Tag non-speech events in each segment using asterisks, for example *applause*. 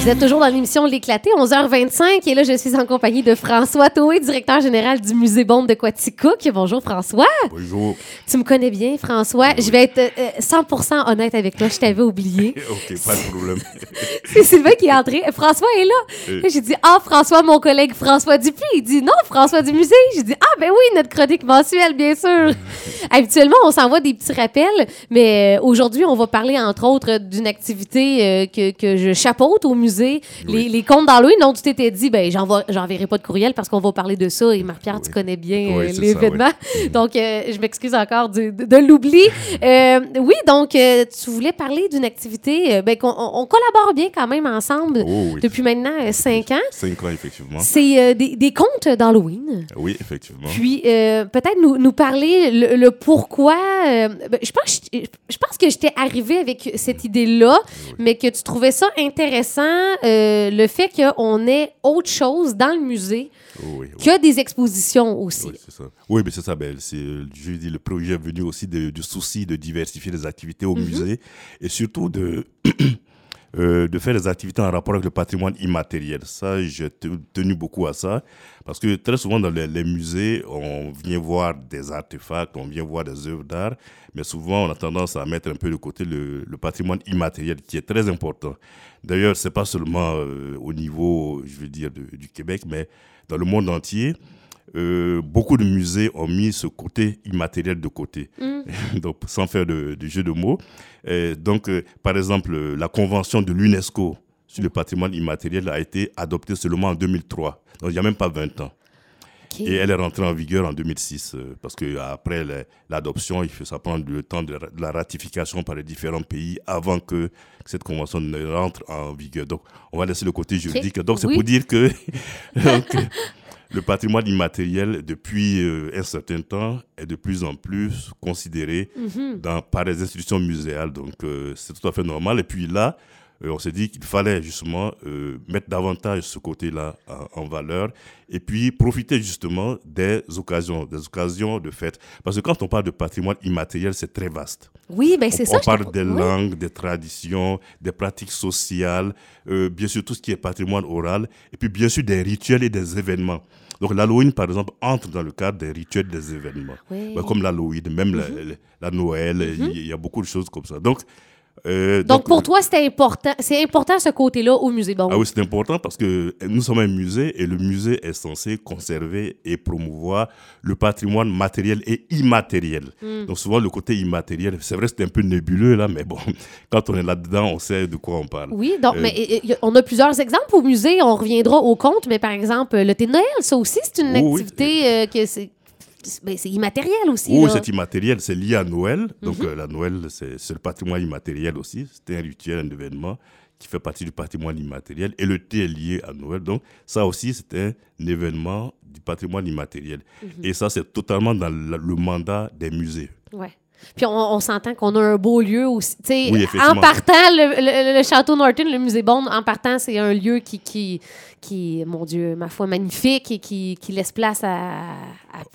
Vous êtes toujours dans l'émission L'éclaté, 11h25. Et là, je suis en compagnie de François Toé, directeur général du Musée Bombe de Quaticook. Bonjour, François. Bonjour. Tu me connais bien, François. Je vais être euh, 100% honnête avec toi. Je t'avais oublié. *laughs* ok, pas de problème. *laughs* C'est Sylvain qui est entré. François est là. Euh. Là, J'ai dit, ah, François, mon collègue François Dupuis. Il dit, non, François du musée. J'ai dit, ah, ben oui, notre chronique mensuelle, bien sûr. *laughs* Habituellement, on s'envoie des petits rappels, mais euh, aujourd'hui, on va parler, entre autres, d'une activité euh, que, que je chapeaute au musée, les, Oui. les contes d'Halloween, dont tu t'étais dit, ben, j'enverrai pas de courriel parce qu'on va parler de ça. Et Marc-Pierre, tu connais bien Oui, euh, l'événement. *laughs* Donc, euh, je m'excuse encore du- de, de l'oubli. *laughs* Euh, oui, donc, euh, tu voulais parler d'une activité, ben, qu'on on, on collabore bien quand même ensemble Oh depuis maintenant cinq ans. Cinq ans, effectivement. C'est des, des contes d'Halloween. Oui, effectivement. Puis, peut-être nous, nous parler le, le pourquoi. ben, je, pense, je, je pense que j'étais arrivée avec cette idée-là, mais que tu trouvais ça intéressant, euh, le fait qu'on ait autre chose dans le musée oui, oui. que des expositions aussi. Oui, c'est ça. Oui, mais c'est ça. Ben, c'est, euh, je dis, le projet est venu aussi du souci de diversifier les activités au musée et surtout de, *clears throat* euh, de faire des activités en rapport avec le patrimoine immatériel. Ça, j'ai te- tenu beaucoup à ça parce que très souvent dans les, musées, on vient voir des artefacts, on vient voir des œuvres d'art, mais souvent on a tendance à mettre un peu de côté le, patrimoine immatériel qui est très important. D'ailleurs, c'est pas seulement euh, au niveau, je veux dire, du Québec, mais dans le monde entier. Euh, beaucoup de musées ont mis ce côté immatériel de côté, *laughs* donc sans faire de, de jeu de mots. Euh, donc, euh, par exemple, la convention de l'UNESCO sur le patrimoine immatériel a été adoptée seulement en 2003, donc il n'y a même pas 20 ans. Et elle est rentrée en vigueur en 2006, euh, parce que après la- l'adoption, il faut ça prendre le temps de, la ratification par les différents pays avant que cette convention ne rentre en vigueur. Donc, on va laisser le côté juridique. Donc, c'est Oui. pour dire que *laughs* donc, *laughs* le patrimoine immatériel, depuis euh, un certain temps, est de plus en plus considéré Mhm. dans, par les institutions muséales. Donc, euh, c'est tout à fait normal. Et puis là, on s'est dit qu'il fallait justement euh, mettre davantage ce côté-là en, en valeur et puis profiter justement des occasions, des occasions de fête. Parce que quand on parle de patrimoine immatériel, c'est très vaste. Oui, ben c'est ça. on parle des oui. langues, des traditions, des pratiques sociales, euh, bien sûr tout ce qui est patrimoine oral, et puis bien sûr des rituels et des événements. Donc l'Halloween, par exemple, entre dans le cadre des rituels des événements. Oui. Mhm. Ben, comme l'Halloween, même la, la- la Noël, il y- il y a beaucoup de choses comme ça. Donc, euh, Donc, pour toi, c'était important. C'est important ce côté-là au musée Bon. ah oui, c'est important parce que nous sommes un musée et le musée est censé conserver et promouvoir le patrimoine matériel et immatériel. Hmm. Donc souvent le côté immatériel, c'est vrai c'est un peu nébuleux là, mais bon, *laughs* quand on est là-dedans, on sait de quoi on parle. Oui, donc, Euh, mais on a plusieurs exemples au musée. On reviendra au compte, mais par exemple, le thé Noël, ça aussi, c'est une Oui, oui. activité euh, que c'est. C'est- ben, c'est immatériel aussi. Oui, là. c'est immatériel, c'est lié à Noël. Donc Mhm. euh, la Noël, c'est le patrimoine immatériel aussi. C'est un rituel, un événement qui fait partie du patrimoine immatériel. Et le thé est lié à Noël. Donc ça aussi, c'est un événement du patrimoine immatériel. Mhm. Et ça, c'est totalement dans le, le mandat des musées. Ouais. Puis on, on s'entend qu'on a un beau lieu aussi. Oui, en partant, le, le- le château Norton, le musée Bond, en partant, c'est un lieu qui, qui, qui, mon Dieu, ma foi, magnifique et qui, qui laisse place à,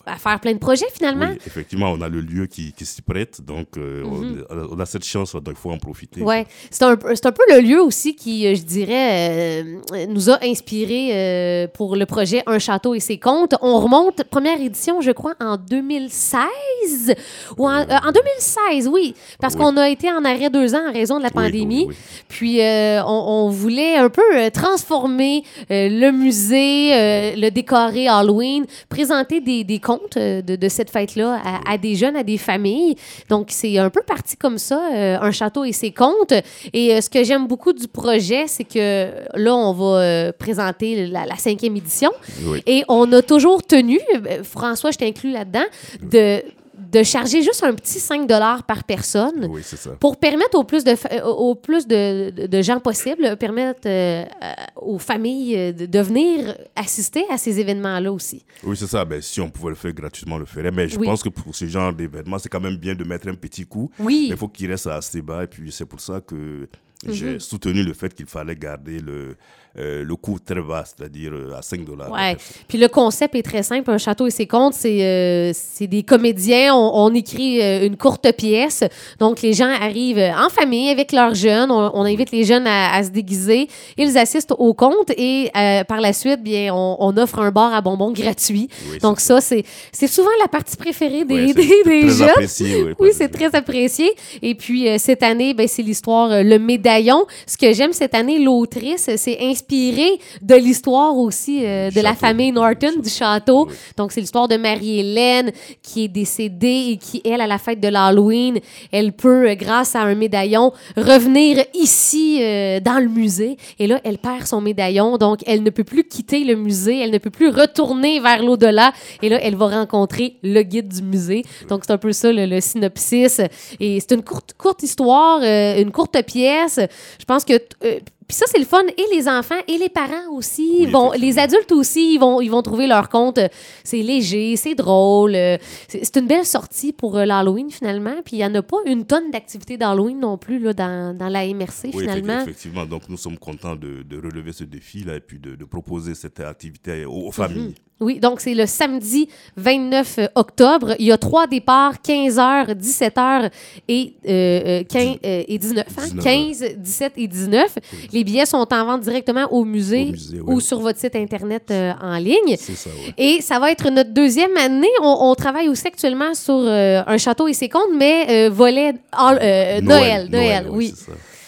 à, à faire plein de projets finalement. Oui, effectivement, on a le lieu qui, qui s'y prête, donc euh, Mhm. on, a- on a cette chance, donc il faut en profiter. Ouais, c'est un, un peu le lieu aussi qui, euh, je dirais, euh, nous a inspiré euh, pour le projet Un château et ses contes. On remonte, première édition, je crois, en 2016 ou en, euh, en 2016, oui, parce Oui. qu'on a été en arrêt deux ans en raison de la Oui, pandémie. oui, oui. Puis on, on voulait un peu transformer le musée, le décorer Halloween, présenter des, des contes euh, de, de cette fête-là à, à des jeunes, à des familles. Donc c'est un peu parti comme ça, euh, un château et ses contes. Et euh, ce que j'aime beaucoup du projet, c'est que là, on va euh, présenter la, la cinquième édition. Oui. Et on a toujours tenu, François, je t'inclus là-dedans, de, de charger juste un petit 5 par personne Oui, c'est ça. pour permettre au plus de, euh, au plus de, de- de gens possible, permettre euh, euh, aux familles euh, de, venir assister à ces événements-là aussi. Oui, c'est ça. Ben, si on pouvait le faire gratuitement, on le ferait. Mais je Oui. pense que pour ce genre d'événement, c'est quand même bien de mettre un petit coup. Oui. Mais il faut qu'il reste assez bas. Et puis, c'est pour ça que j'ai soutenu le fait qu'il fallait garder le, euh, le coût très bas, c'est-à-dire euh, à 5 dollars. Ouais. Puis le concept est très simple. Un château et ses contes, c'est euh, c'est des comédiens. On, on écrit euh, une courte pièce. Donc, les gens arrivent en famille avec leurs jeunes. On, on invite les jeunes à, à se déguiser. Ils assistent au conte et par la suite, bien, on, on offre un bar à bonbons gratuit. Oui, Donc, ça, c'est c'est souvent la partie préférée des, c'est des, des très jeunes. apprécié, oui, Oui, c'est très apprécié. Et puis, cette année, ben, c'est l'histoire Le Médaillon. Ce que j'aime cette année, l'autrice euh, s'est inspirée de l'histoire aussi euh, de la famille Norton, du château. Oui. Donc, c'est l'histoire de Marie-Hélène qui est décédée et qui, elle, à la fête de l'Halloween, elle peut, euh, grâce à un médaillon, revenir ici euh, dans le musée. Et là, elle perd son médaillon. Donc, elle ne peut plus quitter le musée. Elle ne peut plus retourner vers l'au-delà. Et là, elle va rencontrer le guide du musée. Donc, c'est un peu ça, le, le synopsis. Et c'est une courte, courte histoire, euh, une courte pièce. Je pense que... puis ça, c'est le fun. Et les enfants et les parents aussi. Oui, vont, les adultes aussi, ils vont, ils vont trouver leur compte. C'est léger, c'est drôle. C'est une belle sortie pour euh, l'Halloween, finalement. Puis il n'y en a pas une tonne d'activités d'Halloween non plus là, dans, dans la MRC, Oui, finalement. effectivement. Donc, nous sommes contents de, de relever ce défi-là et puis de, de proposer cette activité aux, aux familles. Oui, donc c'est le samedi 29 octobre. Il y a trois départs, 15h, 17h et, euh, euh, 15, euh, et 19. hein? 19 15, 17 et 19. Les billets sont en vente directement au musée, Au musée, oui. ou sur votre site Internet euh, en ligne. C'est ça. Et ça va être notre deuxième année. On, on travaille aussi actuellement sur euh, un château et ses comptes, mais euh, volet all- euh, Noël. Noël, oui.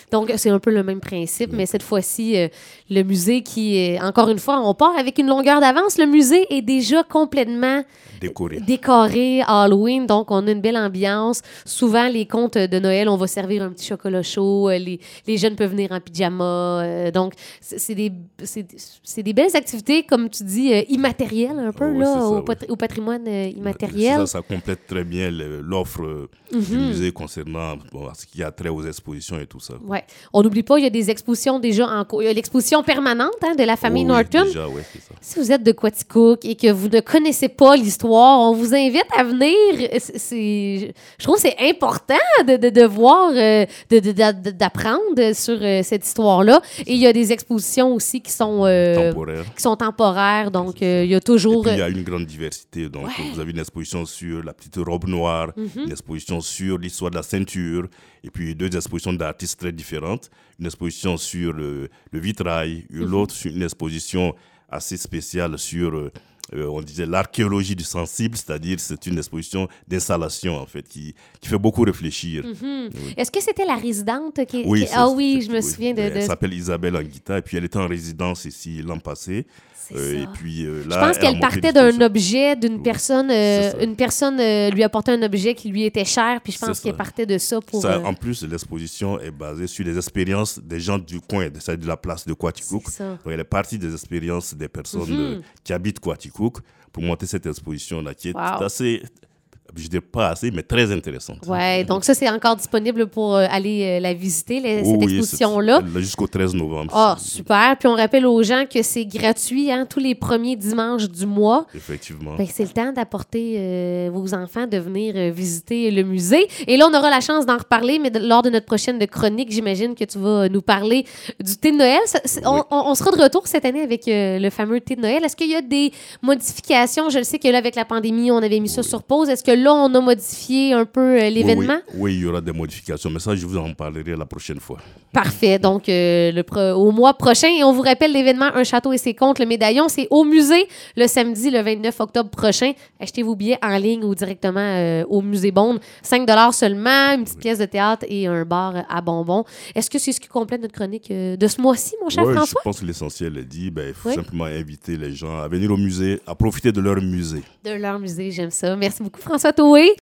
Donc, c'est un peu le même principe, mais cette fois-ci, euh, le musée qui est, encore une fois, on part avec une longueur d'avance. Le musée est déjà complètement Décoré. décoré Halloween, donc on a une belle ambiance. Souvent, les contes de Noël, on va servir un petit chocolat chaud, euh, les, les jeunes peuvent venir en pyjama. euh, donc, c'est des, des belles activités, comme tu dis, euh, immatérielles un peu, Oh, oui, là, ça, au, oui. au patrimoine immatériel. Ça, ça complète très bien l'offre du musée concernant bon, ce qui a trait aux expositions et tout ça. Ouais. On n'oublie pas, il y a des expositions déjà en cours. Il y a l'exposition permanente hein, de la famille oui, Norton. déjà, ça. Si vous êtes de Quaticook et que vous ne connaissez pas l'histoire, on vous invite à venir. C'est- je trouve que c'est important de, de, de voir, euh, d'apprendre sur euh, cette histoire-là. Et il y a des expositions aussi qui sont, euh, qui sont temporaires. Donc, euh, il y a toujours... il y a une grande diversité. Donc, Ouais. Vous avez une exposition sur la petite robe noire, une exposition sur l'histoire de la ceinture, et puis deux expositions d'artistes très différentes. Une exposition sur le, le vitrail, Mhm. l'autre sur une exposition assez spéciale sur, euh, on disait, l'archéologie du sensible, c'est-à-dire c'est une exposition d'installation, en fait, qui, qui fait beaucoup réfléchir. Est-ce que c'était la résidente qui... Oui, qui- Ah oui, je me souviens de... Elle de- s'appelle Isabelle Anguita, et puis elle était en résidence ici l'an passé. Euh, et puis euh, Je là, pense elle a qu'elle partait d'un objet, d'une Oui, personne, une personne lui apportait un objet qui lui était cher, puis je pense qu'elle partait de ça pour. Ça, En plus, l'exposition est basée sur les expériences des gens du coin, de, de la place de Quaticook. Donc, elle est partie des expériences des personnes Mhm. qui habitent Quaticook pour monter cette exposition-là, qui est Wow. assez, je dirais pas assez, mais très intéressante. Ouais, donc ça, c'est encore disponible pour euh, aller euh, la visiter, la- Oh cette oui, exposition-là. Jusqu'au 13 novembre. Ah, super. Puis on rappelle aux gens que c'est gratuit, hein, tous les premiers dimanches du mois. Effectivement. Que c'est le temps d'apporter euh, vos enfants de venir visiter le musée. Et là, on aura la chance d'en reparler, mais de- lors de notre prochaine chronique, j'imagine que tu vas nous parler du thé de Noël. Ça- on, Oui. on- on sera de retour cette année avec le fameux thé de Noël. Est-ce qu'il y a des modifications? Je le sais que là, avec la pandémie, on avait mis ça sur pause. Est-ce que là, on a modifié un peu euh, l'événement? Oui, oui, il y aura des modifications, mais ça, je vous en parlerai la prochaine fois. Parfait. Donc, euh, le pro- au mois prochain, et on vous rappelle l'événement Un château et ses comptes, le médaillon, c'est au musée le samedi, le 29 octobre prochain. Achetez vos billets en ligne ou directement euh, au musée Bond. 5 seulement, une petite pièce de théâtre et un bar à bonbons. Est-ce que c'est ce qui complète notre chronique de ce mois-ci, mon cher Ouais, je François? pense que l'essentiel est dit. Ben, il faut simplement inviter les gens à venir au musée, à profiter de leur musée. De leur musée, j'aime ça. Merci beaucoup, François फुर्सत हुई